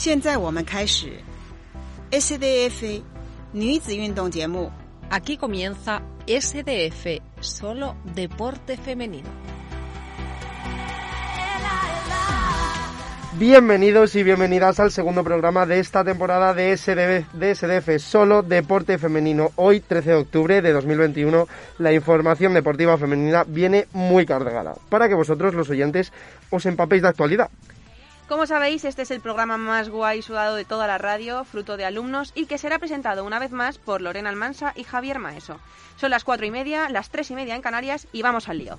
现在我们开始 SDF 女子运动节目。 Aquí comienza SDF, solo deporte femenino. Bienvenidos y bienvenidas al segundo programa de esta temporada de SDF, de SDF, solo deporte femenino. Hoy, 13 de octubre de 2021, la información deportiva femenina viene muy cargada para que vosotros, los oyentes, os empapéis de actualidad. Como sabéis, este es el programa más guay sudado de toda la radio, fruto de alumnos, y que será presentado una vez más por Lorena Almansa y Javier Maeso. Son las cuatro y media, las tres y media en Canarias, y vamos al lío.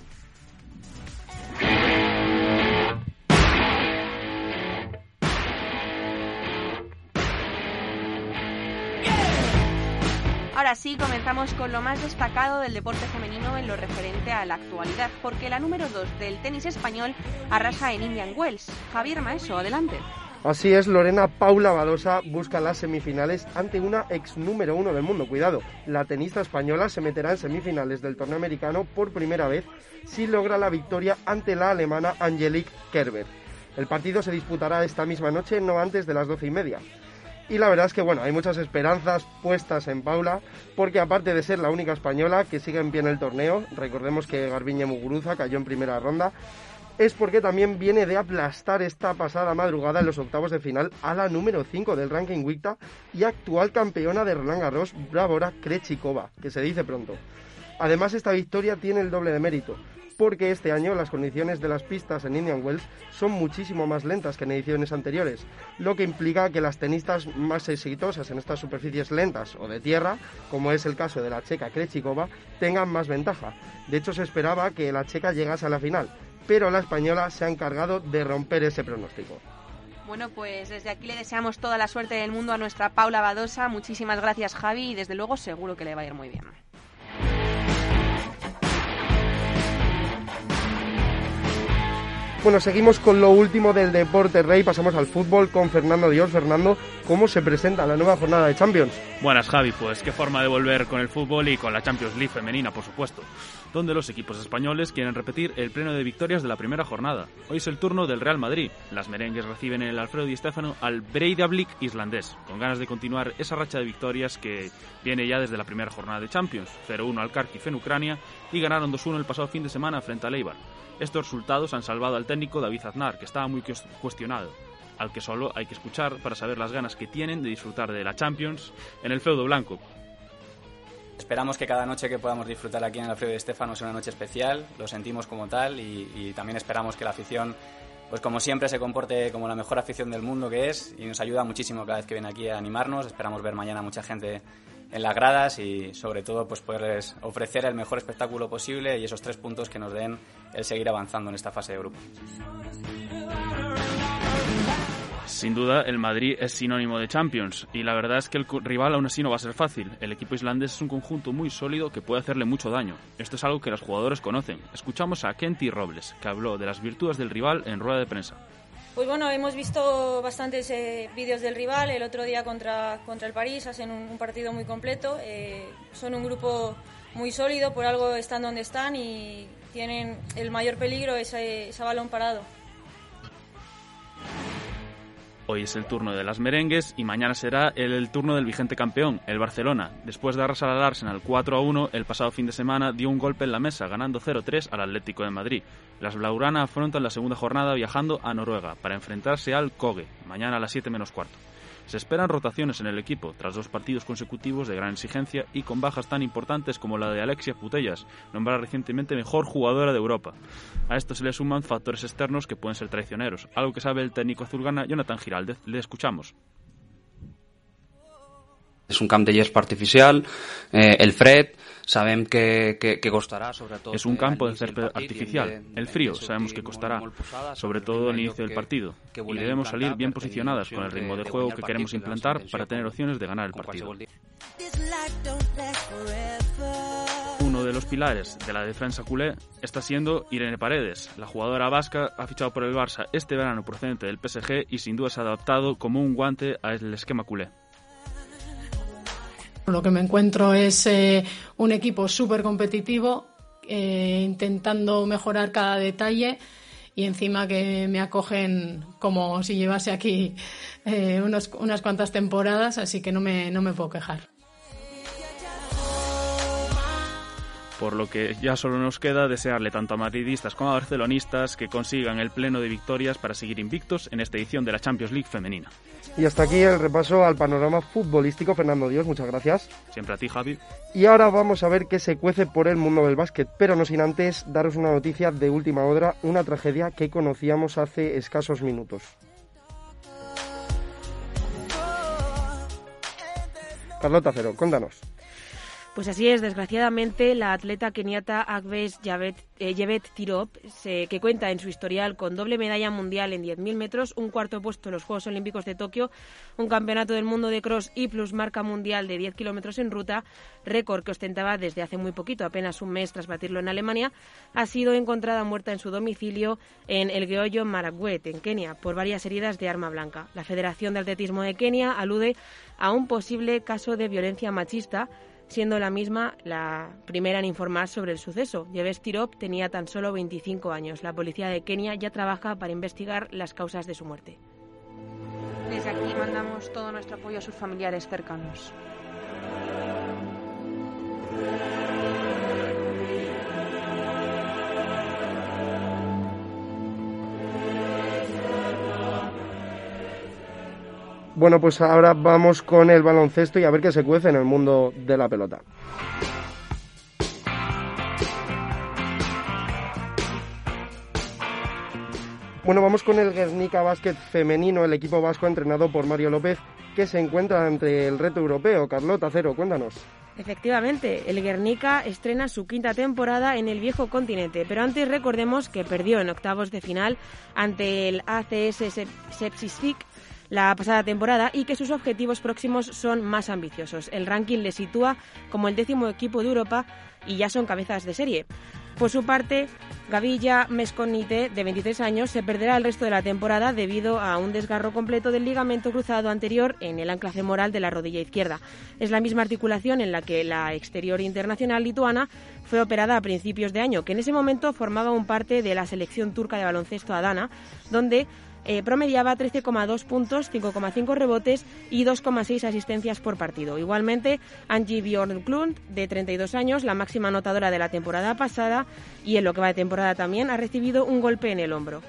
Ahora sí, comenzamos con lo más destacado del deporte femenino en lo referente a la actualidad, porque la número 2 del tenis español arrasa en Indian Wells. Javier Maeso, adelante. Así es, Lorena Paula Badosa busca las semifinales ante una ex número uno del mundo. Cuidado, la tenista española se meterá en semifinales del torneo americano por primera vez si logra la victoria ante la alemana Angelique Kerber. El partido se disputará esta misma noche, no antes de las doce y media. Y la verdad es que bueno, hay muchas esperanzas puestas en Paula, porque aparte de ser la única española que sigue en pie en el torneo, recordemos que Garbiñe Muguruza cayó en primera ronda, es porque también viene de aplastar esta pasada madrugada en los octavos de final a la número 5 del ranking Wicta y actual campeona de Roland Garros, Bravora Krejcikova, que se dice pronto. Además, esta victoria tiene el doble de mérito, porque este año las condiciones de las pistas en Indian Wells son muchísimo más lentas que en ediciones anteriores, lo que implica que las tenistas más exitosas en estas superficies lentas o de tierra, como es el caso de la checa Krejcikova, tengan más ventaja. De hecho, se esperaba que la checa llegase a la final, pero la española se ha encargado de romper ese pronóstico. Bueno, pues desde aquí le deseamos toda la suerte del mundo a nuestra Paula Badosa. Muchísimas gracias, Javi, y desde luego seguro que le va a ir muy bien. Bueno, seguimos con lo último del deporte rey, pasamos al fútbol con Fernando Dios. Fernando, ¿cómo se presenta la nueva jornada de Champions? Buenas Javi, pues qué forma de volver con el fútbol y con la Champions League femenina, por supuesto, donde los equipos españoles quieren repetir el pleno de victorias de la primera jornada. Hoy es el turno del Real Madrid. Las merengues reciben en el Alfredo Di Stéfano al Breidablik islandés, con ganas de continuar esa racha de victorias que viene ya desde la primera jornada de Champions, 0-1 al Kharkiv en Ucrania y ganaron 2-1 el pasado fin de semana frente a Leibar. Estos resultados han salvado al técnico David Aznar, que estaba muy cuestionado, al que solo hay que escuchar para saber las ganas que tienen de disfrutar de la Champions en el feudo blanco. Esperamos que cada noche que podamos disfrutar aquí en el Alfredo de Estefano sea una noche especial, lo sentimos como tal y, y también esperamos que la afición, pues como siempre, se comporte como la mejor afición del mundo que es y nos ayuda muchísimo cada vez que viene aquí a animarnos. Esperamos ver mañana mucha gente en las gradas y sobre todo pues poderles ofrecer el mejor espectáculo posible y esos tres puntos que nos den el seguir avanzando en esta fase de grupo. Sin duda, el Madrid es sinónimo de Champions y la verdad es que el rival aún así no va a ser fácil. El equipo islandés es un conjunto muy sólido que puede hacerle mucho daño. Esto es algo que los jugadores conocen. Escuchamos a Kenty Robles, que habló de las virtudes del rival en rueda de prensa. Pues bueno, hemos visto bastantes eh, vídeos del rival. El otro día contra, contra el París hacen un, partido muy completo. Eh, son un grupo muy sólido, por algo están donde están y tienen el mayor peligro ese, ese balón parado. Hoy es el turno de las merengues y mañana será el, turno del vigente campeón, el Barcelona. Después de arrasar al Arsenal 4 a 1, el pasado fin de semana dio un golpe en la mesa, ganando 0-3 al Atlético de Madrid. Las Blaugrana afrontan la segunda jornada viajando a Noruega para enfrentarse al Koge, mañana a las 7 menos cuarto. Se esperan rotaciones en el equipo, tras dos partidos consecutivos de gran exigencia y con bajas tan importantes como la de Alexia Putellas, nombrada recientemente mejor jugadora de Europa. A esto se le suman factores externos que pueden ser traicioneros, algo que sabe el técnico azulgrana Jonathan Giraldez. Le escuchamos. És un camp de artificial, eh, el fred, sabem que, que, que costará, sobre todo... Es un campo de césped artificial. El frío sabemos que costará, sobre todo al inicio del partido. Y debemos salir bien posicionadas con el ritmo de juego que queremos implantar para tener opciones de ganar el partido. Uno de los pilares de la defensa culé está siendo Irene Paredes. La jugadora vasca ha fichado por el Barça este verano procedente del PSG y sin duda se ha adaptado como un guante al esquema culé. Lo que me encuentro es eh, un equipo súper competitivo, eh, intentando mejorar cada detalle y encima que me acogen como si llevase aquí eh, unos, unas cuantas temporadas, así que no me, no me puedo quejar. Por lo que ya solo nos queda desearle tanto a madridistas como a barcelonistas que consigan el pleno de victorias para seguir invictos en esta edición de la Champions League femenina. Y hasta aquí el repaso al panorama futbolístico. Fernando Dios, muchas gracias. Siempre a ti, Javi. Y ahora vamos a ver qué se cuece por el mundo del básquet, pero no sin antes daros una noticia de última hora, una tragedia que conocíamos hace escasos minutos. Carlota Cero, cuéntanos. Pues así es, desgraciadamente, la atleta keniata Agves Yevet Tirop, que cuenta en su historial con doble medalla mundial en 10.000 metros, un cuarto puesto en los Juegos Olímpicos de Tokio, un campeonato del mundo de cross y plus marca mundial de 10 kilómetros en ruta, récord que ostentaba desde hace muy poquito, apenas un mes tras batirlo en Alemania, ha sido encontrada muerta en su domicilio en el Geoyo Marakwet, en Kenia, por varias heridas de arma blanca. La Federación de Atletismo de Kenia alude a un posible caso de violencia machista siendo la misma la primera en informar sobre el suceso. Yeves Tirop tenía tan solo 25 años. La policía de Kenia ya trabaja para investigar las causas de su muerte. Desde aquí mandamos todo nuestro apoyo a sus familiares cercanos. Bueno, pues ahora vamos con el baloncesto y a ver qué se cuece en el mundo de la pelota. Bueno, vamos con el Guernica Basket femenino, el equipo vasco entrenado por Mario López, que se encuentra ante el reto europeo. Carlota Cero, cuéntanos. Efectivamente, el Guernica estrena su quinta temporada en el viejo continente, pero antes recordemos que perdió en octavos de final ante el ACS Sepsisfic la pasada temporada y que sus objetivos próximos son más ambiciosos. El ranking le sitúa como el décimo equipo de Europa y ya son cabezas de serie. Por su parte, Gavilla Mesconite, de 23 años, se perderá el resto de la temporada debido a un desgarro completo del ligamento cruzado anterior en el ancla femoral de la rodilla izquierda. Es la misma articulación en la que la exterior internacional lituana fue operada a principios de año, que en ese momento formaba un parte de la selección turca de baloncesto Adana, donde eh, promediaba 13,2 puntos, 5,5 rebotes y 2,6 asistencias por partido. Igualmente, Angie Bjorklund, de 32 años, la máxima anotadora de la temporada pasada y en lo que va de temporada también, ha recibido un golpe en el hombro.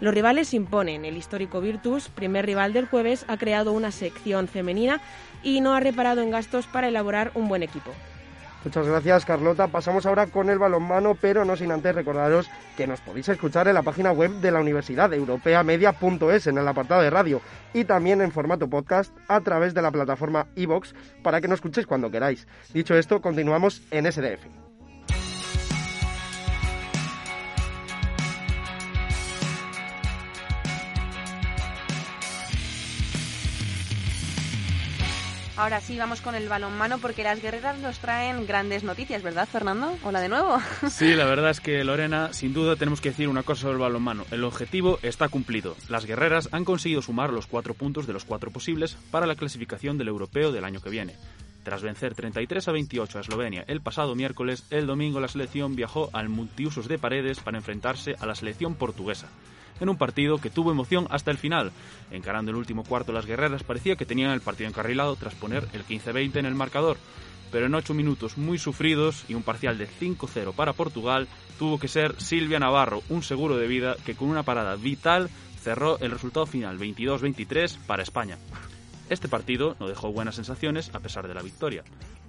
Los rivales se imponen. El histórico Virtus, primer rival del jueves, ha creado una sección femenina y no ha reparado en gastos para elaborar un buen equipo. Muchas gracias, Carlota. Pasamos ahora con el balonmano, pero no sin antes recordaros que nos podéis escuchar en la página web de la Universidad Europeamedia.es en el apartado de radio y también en formato podcast a través de la plataforma iVox para que nos escuchéis cuando queráis. Dicho esto, continuamos en SDF. Ahora sí, vamos con el balonmano porque las guerreras nos traen grandes noticias, ¿verdad, Fernando? Hola de nuevo. Sí, la verdad es que Lorena, sin duda tenemos que decir una cosa sobre el balonmano. El objetivo está cumplido. Las guerreras han conseguido sumar los cuatro puntos de los cuatro posibles para la clasificación del europeo del año que viene. Tras vencer 33 a 28 a Eslovenia el pasado miércoles, el domingo la selección viajó al multiusos de paredes para enfrentarse a la selección portuguesa en un partido que tuvo emoción hasta el final. Encarando el último cuarto, las guerreras parecía que tenían el partido encarrilado tras poner el 15-20 en el marcador. Pero en ocho minutos muy sufridos y un parcial de 5-0 para Portugal, tuvo que ser Silvia Navarro, un seguro de vida que con una parada vital cerró el resultado final 22-23 para España. Este partido no dejó buenas sensaciones a pesar de la victoria,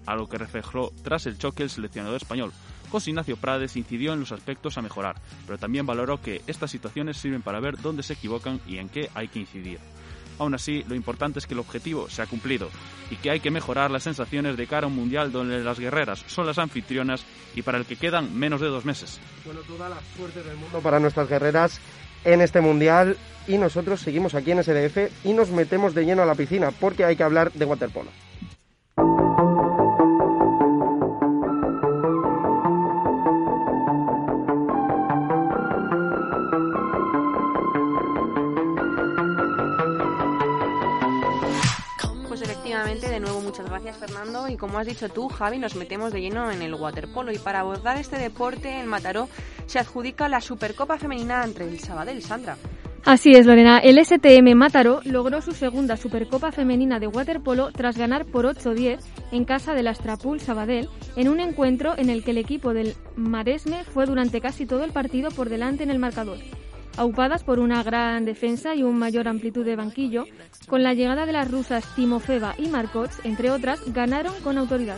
algo que reflejó tras el choque el seleccionador español, José Ignacio Prades incidió en los aspectos a mejorar, pero también valoró que estas situaciones sirven para ver dónde se equivocan y en qué hay que incidir. Aún así, lo importante es que el objetivo se ha cumplido y que hay que mejorar las sensaciones de cara a un mundial donde las guerreras son las anfitrionas y para el que quedan menos de dos meses. Bueno, toda la suerte del mundo para nuestras guerreras en este mundial y nosotros seguimos aquí en SDF y nos metemos de lleno a la piscina porque hay que hablar de waterpolo. Y como has dicho tú, Javi, nos metemos de lleno en el waterpolo y para abordar este deporte en Mataró se adjudica la Supercopa Femenina entre el Sabadell Sandra. Así es, Lorena. El STM Mataró logró su segunda Supercopa Femenina de waterpolo tras ganar por 8-10 en casa del Astrapul Sabadell en un encuentro en el que el equipo del Maresme fue durante casi todo el partido por delante en el marcador aupadas por una gran defensa y un mayor amplitud de banquillo, con la llegada de las rusas Timofeva y Markots, entre otras, ganaron con autoridad.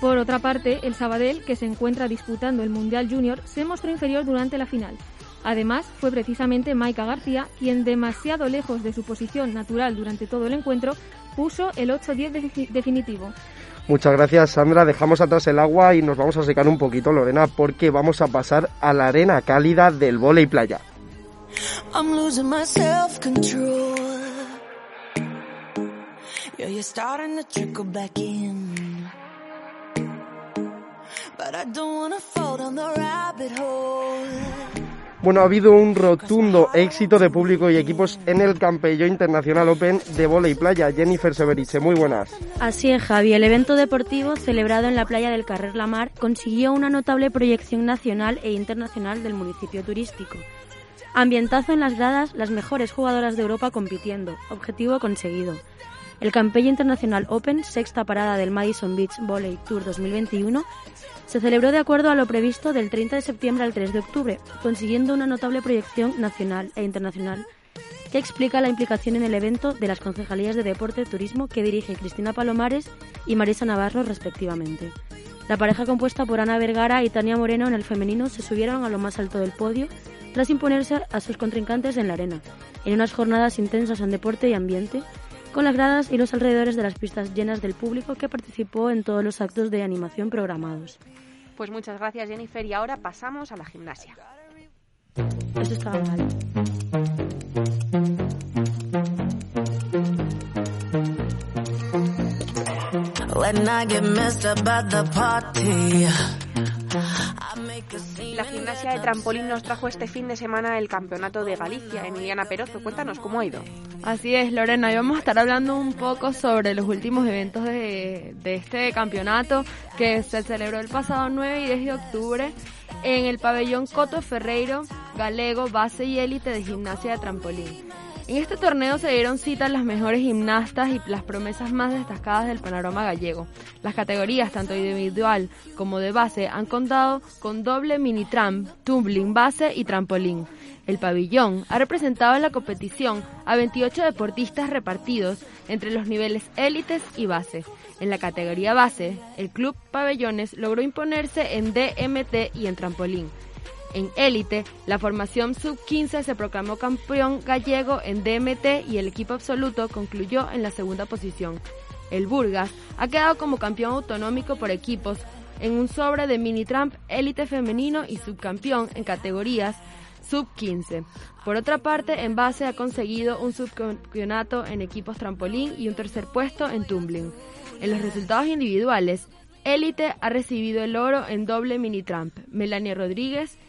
Por otra parte, el Sabadell, que se encuentra disputando el Mundial Junior, se mostró inferior durante la final. Además, fue precisamente Maika García quien, demasiado lejos de su posición natural durante todo el encuentro, puso el 8-10 definitivo. Muchas gracias, Sandra. Dejamos atrás el agua y nos vamos a secar un poquito, Lorena, porque vamos a pasar a la arena cálida del y playa. I'm losing my self-control. Yeah, you're starting to trickle back in. But I don't wanna fall down the rabbit hole. Bueno, ha habido un rotundo éxito de público y equipos en el Campello Internacional Open de y Playa. Jennifer Severiche, muy buenas. Así es, Javi. El evento deportivo celebrado en la playa del Carrer Lamar consiguió una notable proyección nacional e internacional del municipio turístico. Ambientazo en las gradas, las mejores jugadoras de Europa compitiendo. Objetivo conseguido. El Campello Internacional Open, sexta parada del Madison Beach Volley Tour 2021, se celebró de acuerdo a lo previsto del 30 de septiembre al 3 de octubre, consiguiendo una notable proyección nacional e internacional que explica la implicación en el evento de las concejalías de deporte y turismo que dirige Cristina Palomares y Marisa Navarro respectivamente. La pareja compuesta por Ana Vergara y Tania Moreno en el femenino se subieron a lo más alto del podio tras imponerse a sus contrincantes en la arena, en unas jornadas intensas en deporte y ambiente, con las gradas y los alrededores de las pistas llenas del público que participó en todos los actos de animación programados. Pues muchas gracias Jennifer y ahora pasamos a la gimnasia. Eso estaba mal. La gimnasia de trampolín nos trajo este fin de semana el campeonato de Galicia. Emiliana Perozo, cuéntanos cómo ha ido. Así es, Lorena, y vamos a estar hablando un poco sobre los últimos eventos de, de este campeonato que se celebró el pasado 9 y 10 de octubre en el pabellón Coto Ferreiro, Galego, base y élite de gimnasia de trampolín. En este torneo se dieron cita las mejores gimnastas y las promesas más destacadas del panorama gallego. Las categorías, tanto individual como de base, han contado con doble mini tramp, tumbling base y trampolín. El pabellón ha representado en la competición a 28 deportistas repartidos entre los niveles élites y base. En la categoría base, el club Pabellones logró imponerse en DMT y en trampolín. En élite, la formación sub-15 se proclamó campeón gallego en DMT y el equipo absoluto concluyó en la segunda posición. El Burgas ha quedado como campeón autonómico por equipos en un sobre de mini tramp élite femenino y subcampeón en categorías sub-15. Por otra parte, en base ha conseguido un subcampeonato en equipos trampolín y un tercer puesto en tumbling. En los resultados individuales, Élite ha recibido el oro en doble mini tramp. Melania Rodríguez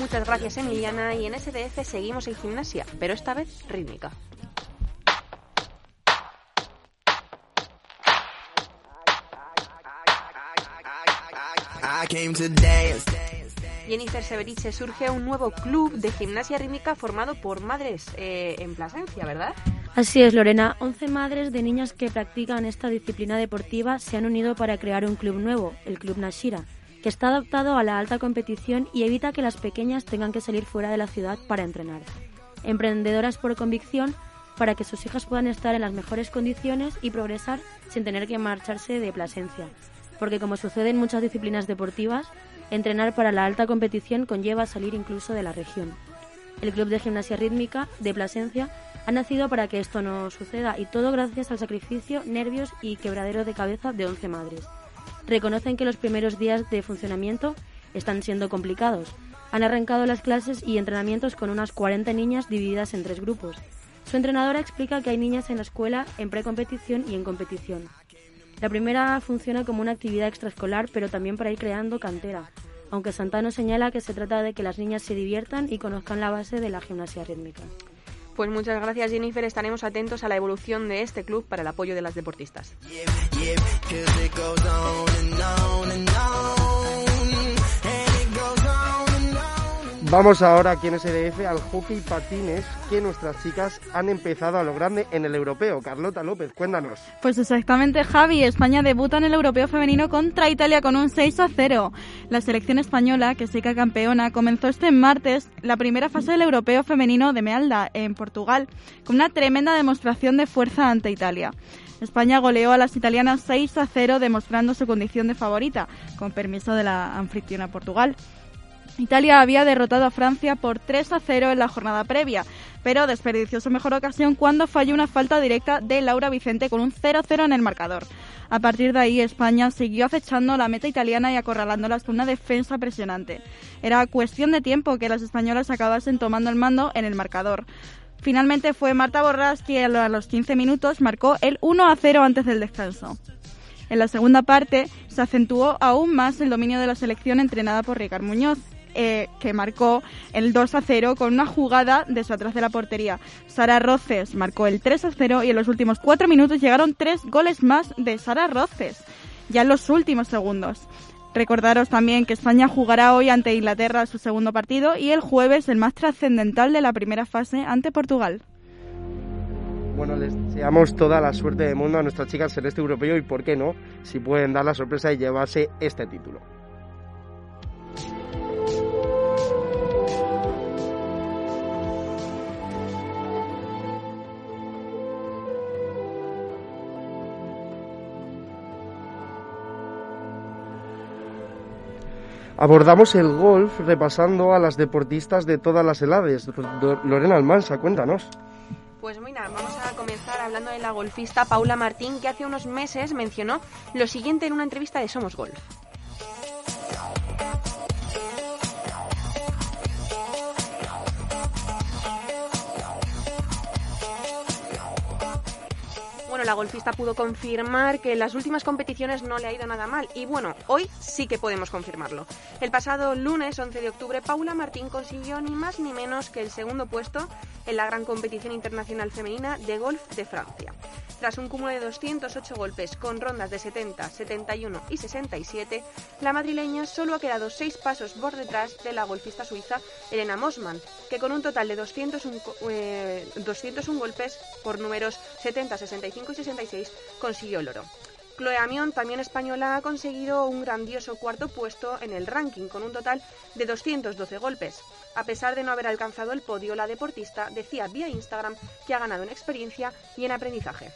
Muchas gracias Emiliana y en SDF seguimos en gimnasia, pero esta vez rítmica. Jennifer Severiche surge un nuevo club de gimnasia rítmica formado por madres eh, en Plasencia, ¿verdad? Así es, Lorena. 11 madres de niñas que practican esta disciplina deportiva se han unido para crear un club nuevo, el Club Nashira que está adaptado a la alta competición y evita que las pequeñas tengan que salir fuera de la ciudad para entrenar. Emprendedoras por convicción para que sus hijas puedan estar en las mejores condiciones y progresar sin tener que marcharse de Plasencia. Porque como sucede en muchas disciplinas deportivas, entrenar para la alta competición conlleva salir incluso de la región. el Club de Gimnasia Rítmica de Plasencia, ha nacido para que esto no suceda y todo gracias al sacrificio, nervios y quebradero de cabeza de 11 madres. Reconocen que los primeros días de funcionamiento están siendo complicados. Han arrancado las clases y entrenamientos con unas 40 niñas divididas en tres grupos. Su entrenadora explica que hay niñas en la escuela en precompetición y en competición. La primera funciona como una actividad extraescolar, pero también para ir creando cantera, aunque Santano señala que se trata de que las niñas se diviertan y conozcan la base de la gimnasia rítmica. Pues muchas gracias Jennifer, estaremos atentos a la evolución de este club para el apoyo de las deportistas. Vamos ahora aquí en SDF al hockey patines que nuestras chicas han empezado a lo grande en el europeo. Carlota López, cuéntanos. Pues exactamente, Javi. España debuta en el europeo femenino contra Italia con un 6 a 0. La selección española, que se campeona, comenzó este martes la primera fase del europeo femenino de Mealda, en Portugal, con una tremenda demostración de fuerza ante Italia. España goleó a las italianas 6 a 0, demostrando su condición de favorita, con permiso de la anfitriona Portugal. Italia había derrotado a Francia por 3 a 0 en la jornada previa, pero desperdició su mejor ocasión cuando falló una falta directa de Laura Vicente con un 0-0 en el marcador. A partir de ahí, España siguió acechando la meta italiana y acorralándolas con una defensa presionante. Era cuestión de tiempo que las españolas acabasen tomando el mando en el marcador. Finalmente fue Marta Borrás quien a los 15 minutos marcó el 1 0 antes del descanso. En la segunda parte se acentuó aún más el dominio de la selección entrenada por Ricard Muñoz, eh, que marcó el 2 a 0 con una jugada de su atrás de la portería. Sara Roces marcó el 3 a 0 y en los últimos cuatro minutos llegaron tres goles más de Sara Roces, ya en los últimos segundos. Recordaros también que España jugará hoy ante Inglaterra su segundo partido y el jueves el más trascendental de la primera fase ante Portugal. Bueno, les deseamos toda la suerte del mundo a nuestras chicas en este europeo y, ¿por qué no?, si pueden dar la sorpresa y llevarse este título. Abordamos el golf repasando a las deportistas de todas las edades. Lorena Almansa, cuéntanos. Pues mira, vamos a comenzar hablando de la golfista Paula Martín, que hace unos meses mencionó lo siguiente en una entrevista de Somos Golf. La golfista pudo confirmar que en las últimas competiciones no le ha ido nada mal. Y bueno, hoy sí que podemos confirmarlo. El pasado lunes 11 de octubre, Paula Martín consiguió ni más ni menos que el segundo puesto en la gran competición internacional femenina de golf de Francia. Tras un cúmulo de 208 golpes con rondas de 70, 71 y 67, la madrileña solo ha quedado seis pasos por detrás de la golfista suiza Elena Mosman, que con un total de 201, 201 eh, golpes por números 70, 65 y 66 consiguió el oro. Chloe Amión, también española, ha conseguido un grandioso cuarto puesto en el ranking con un total de 212 golpes. A pesar de no haber alcanzado el podio, la deportista decía vía Instagram que ha ganado en experiencia y en aprendizaje.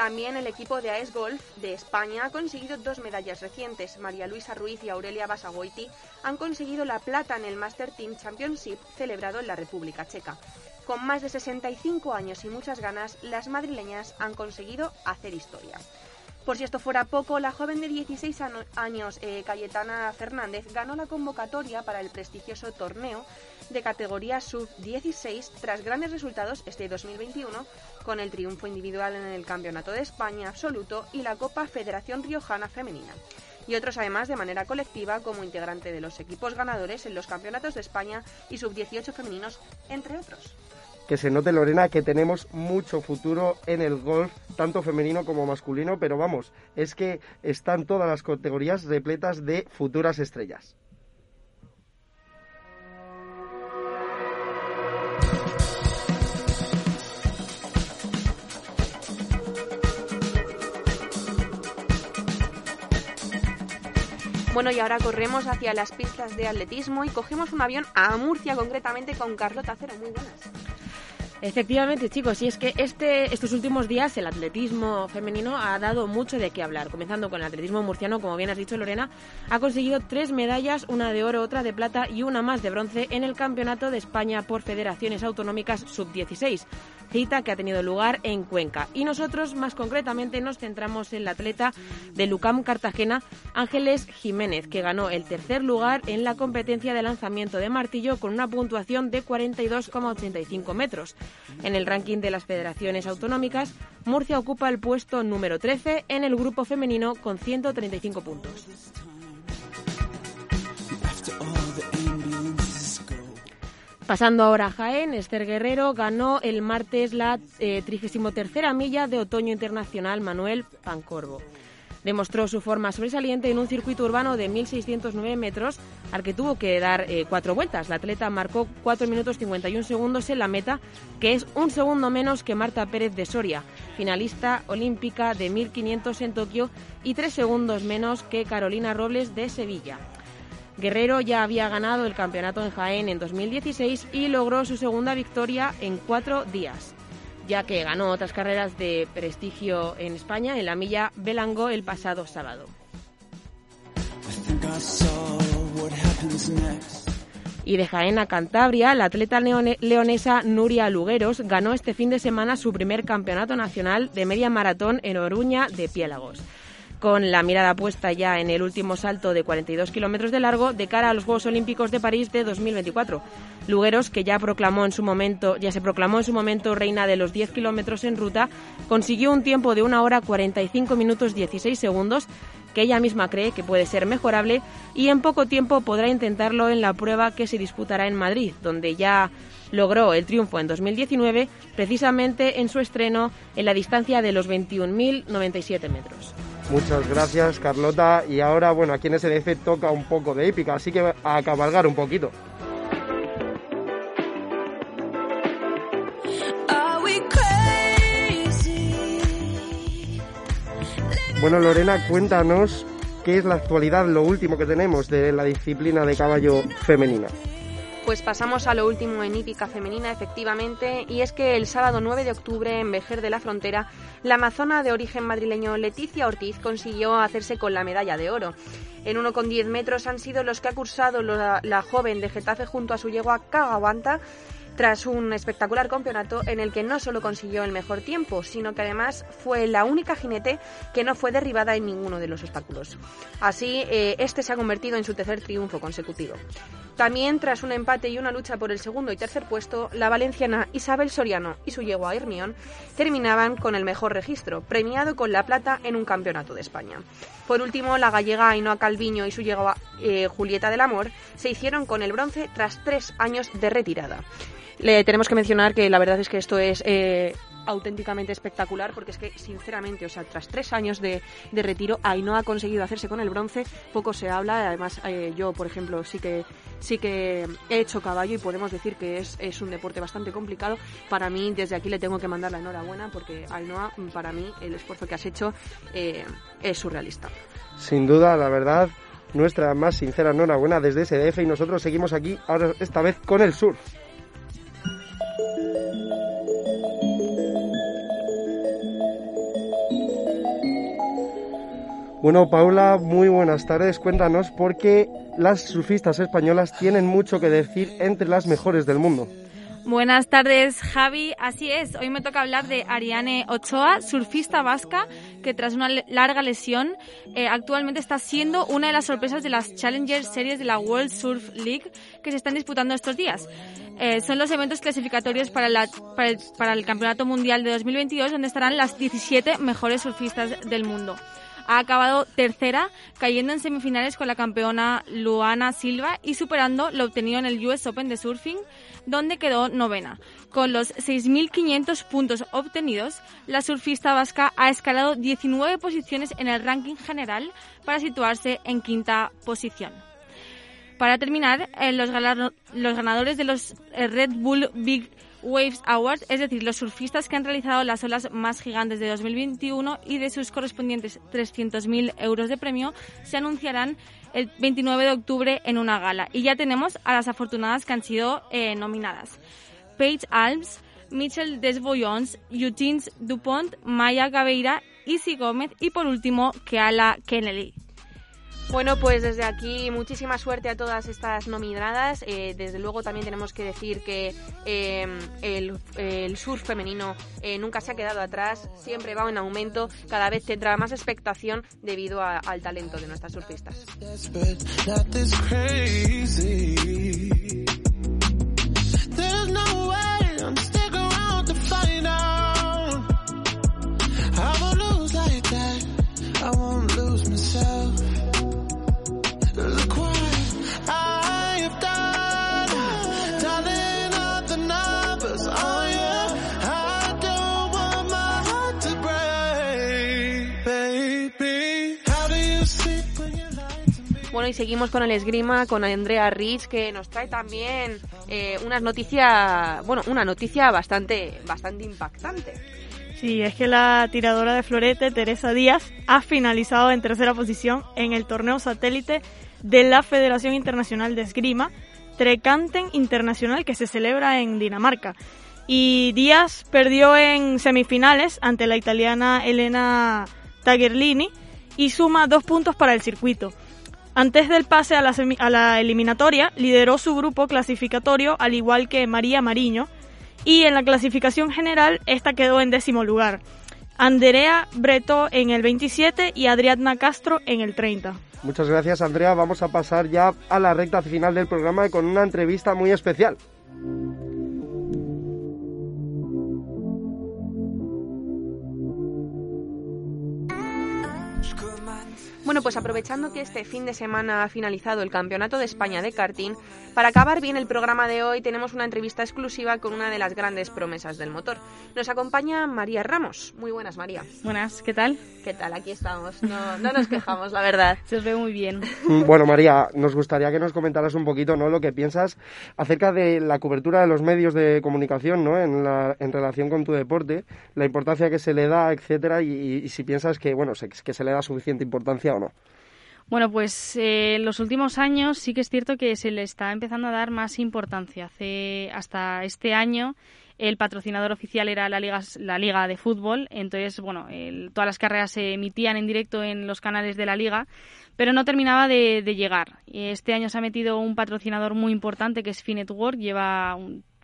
También el equipo de AES Golf de España ha conseguido dos medallas recientes. María Luisa Ruiz y Aurelia Basagoiti han conseguido la plata en el Master Team Championship celebrado en la República Checa. Con más de 65 años y muchas ganas, las madrileñas han conseguido hacer historia. Por si esto fuera poco, la joven de 16 años, eh, Cayetana Fernández, ganó la convocatoria para el prestigioso torneo de categoría sub-16 tras grandes resultados este 2021 con el triunfo individual en el Campeonato de España absoluto y la Copa Federación Riojana Femenina. Y otros además de manera colectiva como integrante de los equipos ganadores en los Campeonatos de España y sub-18 femeninos, entre otros que se note Lorena que tenemos mucho futuro en el golf, tanto femenino como masculino, pero vamos, es que están todas las categorías repletas de futuras estrellas. Bueno, y ahora corremos hacia las pistas de atletismo y cogemos un avión a Murcia, concretamente con Carlota Cero. Muy buenas. Efectivamente, chicos, y es que este, estos últimos días el atletismo femenino ha dado mucho de qué hablar. Comenzando con el atletismo murciano, como bien has dicho Lorena, ha conseguido tres medallas, una de oro, otra de plata y una más de bronce en el Campeonato de España por Federaciones Autonómicas Sub-16, cita que ha tenido lugar en Cuenca. Y nosotros, más concretamente, nos centramos en la atleta de Lucam Cartagena, Ángeles Jiménez, que ganó el tercer lugar en la competencia de lanzamiento de martillo con una puntuación de 42,85 metros. En el ranking de las federaciones autonómicas, Murcia ocupa el puesto número 13 en el grupo femenino con 135 puntos. Pasando ahora a Jaén, Esther Guerrero ganó el martes la eh, 33 milla de Otoño Internacional Manuel Pancorvo. Demostró su forma sobresaliente en un circuito urbano de 1.609 metros al que tuvo que dar eh, cuatro vueltas. La atleta marcó 4 minutos 51 segundos en la meta, que es un segundo menos que Marta Pérez de Soria, finalista olímpica de 1.500 en Tokio, y tres segundos menos que Carolina Robles de Sevilla. Guerrero ya había ganado el campeonato en Jaén en 2016 y logró su segunda victoria en cuatro días, ya que ganó otras carreras de prestigio en España en la milla Belango el pasado sábado. Y de Jaén a Cantabria, la atleta leone- leonesa Nuria Lugueros ganó este fin de semana su primer campeonato nacional de media maratón en Oruña de Piélagos con la mirada puesta ya en el último salto de 42 kilómetros de largo de cara a los Juegos Olímpicos de París de 2024. Lugueros, que ya proclamó en su momento, ya se proclamó en su momento reina de los 10 kilómetros en ruta, consiguió un tiempo de 1 hora 45 minutos 16 segundos que ella misma cree que puede ser mejorable y en poco tiempo podrá intentarlo en la prueba que se disputará en Madrid, donde ya logró el triunfo en 2019, precisamente en su estreno en la distancia de los 21.097 metros. Muchas gracias, Carlota. Y ahora, bueno, aquí en SDF toca un poco de épica, así que a cabalgar un poquito. Bueno, Lorena, cuéntanos qué es la actualidad, lo último que tenemos de la disciplina de caballo femenina. Pues pasamos a lo último en hípica femenina, efectivamente, y es que el sábado 9 de octubre en Vejer de la Frontera, la amazona de origen madrileño Leticia Ortiz consiguió hacerse con la medalla de oro. En 1,10 metros han sido los que ha cursado la, joven de Getafe junto a su yegua Cagaguanta tras un espectacular campeonato en el que no solo consiguió el mejor tiempo, sino que además fue la única jinete que no fue derribada en ninguno de los obstáculos. Así, eh, este se ha convertido en su tercer triunfo consecutivo. También, tras un empate y una lucha por el segundo y tercer puesto, la valenciana Isabel Soriano y su yegua Hermión terminaban con el mejor registro, premiado con la plata en un campeonato de España. Por último, la gallega Ainhoa Calviño y su yegua eh, Julieta del Amor se hicieron con el bronce tras tres años de retirada. Le tenemos que mencionar que la verdad es que esto es eh, auténticamente espectacular porque es que sinceramente, o sea, tras tres años de, de retiro, Ainhoa ha conseguido hacerse con el bronce, poco se habla, además eh, yo, por ejemplo, sí que sí que he hecho caballo y podemos decir que es, es un deporte bastante complicado. Para mí, desde aquí le tengo que mandar la enhorabuena porque Ainhoa, para mí, el esfuerzo que has hecho eh, es surrealista. Sin duda, la verdad, nuestra más sincera enhorabuena desde SDF y nosotros seguimos aquí, ahora esta vez con el surf. Bueno, Paula, muy buenas tardes. Cuéntanos por qué las surfistas españolas tienen mucho que decir entre las mejores del mundo. Buenas tardes, Javi. Así es, hoy me toca hablar de Ariane Ochoa, surfista vasca, que tras una larga lesión eh, actualmente está siendo una de las sorpresas de las Challenger Series de la World Surf League que se están disputando estos días. Eh, son los eventos clasificatorios para, la- para el, para el Campeonato Mundial de 2022, donde estarán las 17 mejores surfistas del mundo ha acabado tercera, cayendo en semifinales con la campeona Luana Silva y superando lo obtenido en el US Open de Surfing, donde quedó novena. Con los 6.500 puntos obtenidos, la surfista vasca ha escalado 19 posiciones en el ranking general para situarse en quinta posición. Para terminar, eh, los, los ganadores de los eh, Red Bull Big Waves Awards, es decir, los surfistas que han realizado las olas más gigantes de 2021 y de sus correspondientes 300.000 euros de premio, se anunciarán el 29 de octubre en una gala. Y ya tenemos a las afortunadas que han sido eh, nominadas. Paige Alms, Michel Desboyons, Eugene Dupont, Maya Gabeira, Isi Gómez y por último Keala Kennedy. Bueno, pues desde aquí muchísima suerte a todas estas nominadas. Eh, desde luego también tenemos que decir que eh, el, surf femenino eh, nunca se ha quedado atrás, siempre va en aumento, cada vez tendrá más expectación debido al talento de nuestras surfistas. Y seguimos con el esgrima, con Andrea Rich, que nos trae también eh, unas noticias, bueno, una noticia bastante, bastante impactante. Sí, es que la tiradora de florete, Teresa Díaz, ha finalizado en tercera posición en el torneo satélite de la Federación Internacional de Esgrima, Trecanten Internacional, que se celebra en Dinamarca. Y Díaz perdió en semifinales ante la italiana Elena Tagerlini y suma dos puntos para el circuito. Antes del pase a la, eliminatoria, lideró su grupo clasificatorio al igual que María Mariño y en la clasificación general esta quedó en décimo lugar. Andrea Breto en el 27 y Adriana Castro en el 30. Muchas gracias Andrea, vamos a pasar ya a la recta final del programa con una entrevista muy especial. Bueno, pues aprovechando que este fin de semana ha finalizado el Campeonato de España de karting, para acabar bien el programa de hoy tenemos una entrevista exclusiva con una de las grandes promesas del motor. Nos acompaña María Ramos. Muy buenas, María. Buenas, ¿qué tal? ¿Qué tal? Aquí estamos. No, no nos quejamos, la verdad. Se os ve muy bien. Mm, bueno, María, nos gustaría que nos comentaras un poquito ¿no? lo que piensas acerca de la cobertura de los medios de comunicación ¿no? en, la, en relación con tu deporte, la importancia que se le da, etcétera, y, si piensas que, bueno, que se le da suficiente importancia o bueno, pues eh, en los últimos años sí que es cierto que se le está empezando a dar más importancia. Hace hasta este año el patrocinador oficial era la liga, de fútbol, entonces bueno, todas las carreras se emitían en directo en los canales de la liga, pero no terminaba de, llegar. Este año se ha metido un patrocinador muy importante que es Finetwork, lleva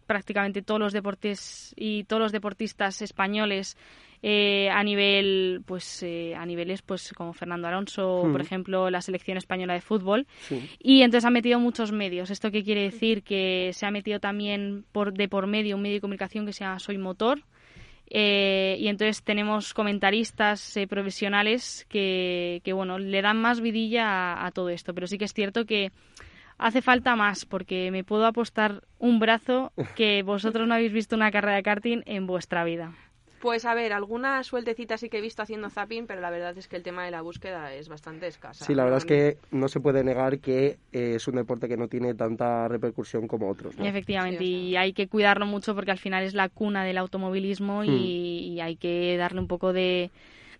prácticamente todos los deportes y todos los deportistas españoles eh, a nivel pues eh, a niveles pues como Fernando Alonso por hmm. ejemplo la selección española de fútbol. Y entonces ha metido muchos medios. Esto qué quiere decir que se ha metido también por de por medio un medio de comunicación que se llama Soy Motor. Eh, y entonces tenemos comentaristas profesionales que, que, bueno le dan más vidilla a, todo esto. Pero sí que es cierto que hace falta más porque me puedo apostar un brazo que vosotros no habéis visto una carrera de karting en vuestra vida. Pues a ver, alguna sueltecita sí que he visto haciendo zapping, pero la verdad es que el tema de la búsqueda es bastante escasa. Sí, la verdad es que no se puede negar que eh, es un deporte que no tiene tanta repercusión como otros. Efectivamente, y hay que cuidarlo mucho porque al final es la cuna del automovilismo y, hmm. hay que darle un poco de,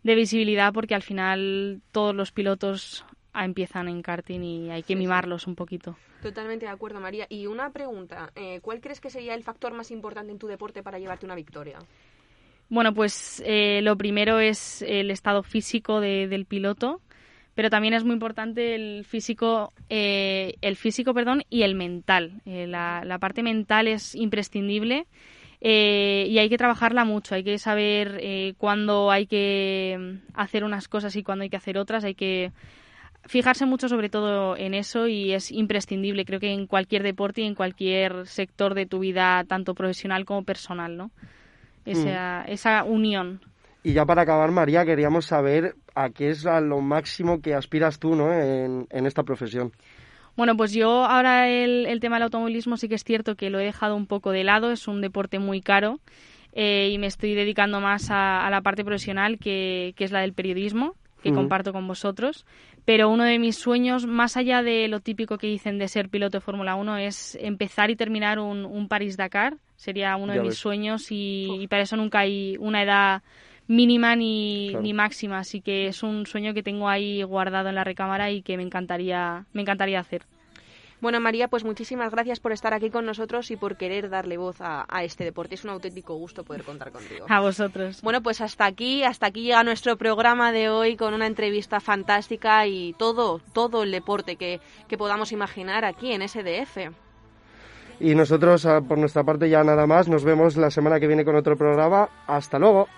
visibilidad porque al final todos los pilotos empiezan en karting y hay que mimarlos un poquito. Totalmente de acuerdo, María. Y una pregunta, eh, ¿cuál crees que sería el factor más importante en tu deporte para llevarte una victoria? Bueno, pues eh, lo primero es el estado físico del piloto, pero también es muy importante el físico, eh, el físico, perdón, y el mental. Eh, la, parte mental es imprescindible y hay que trabajarla mucho. Hay que saber cuándo hay que hacer unas cosas y cuándo hay que hacer otras. Hay que fijarse mucho sobre todo en eso y es imprescindible. Creo que en cualquier deporte y en cualquier sector de tu vida, tanto profesional como personal, ¿no? Esa, mm. esa unión. Y ya para acabar, María, queríamos saber a qué es a lo máximo que aspiras tú ¿no? en, esta profesión. Bueno, pues yo ahora el, el, tema del automovilismo sí que es cierto que lo he dejado un poco de lado, es un deporte muy caro eh, y me estoy dedicando más a, la parte profesional que, que, es la del periodismo, que comparto con vosotros. Pero uno de mis sueños, más allá de lo típico que dicen de ser piloto de Fórmula 1, es empezar y terminar un, un París-Dakar. Sería uno de mis sueños y, para eso nunca hay una edad mínima ni, ni, máxima. Así que es un sueño que tengo ahí guardado en la recámara y que me encantaría, me encantaría hacer. Bueno, María, pues muchísimas gracias por estar aquí con nosotros y por querer darle voz a, a, este deporte. Es un auténtico gusto poder contar contigo. A vosotros. Bueno, pues hasta aquí, hasta aquí llega nuestro programa de hoy con una entrevista fantástica y todo, todo el deporte que, que podamos imaginar aquí en SDF. Y nosotros, por nuestra parte, ya nada más. Nos vemos la semana que viene con otro programa. Hasta luego.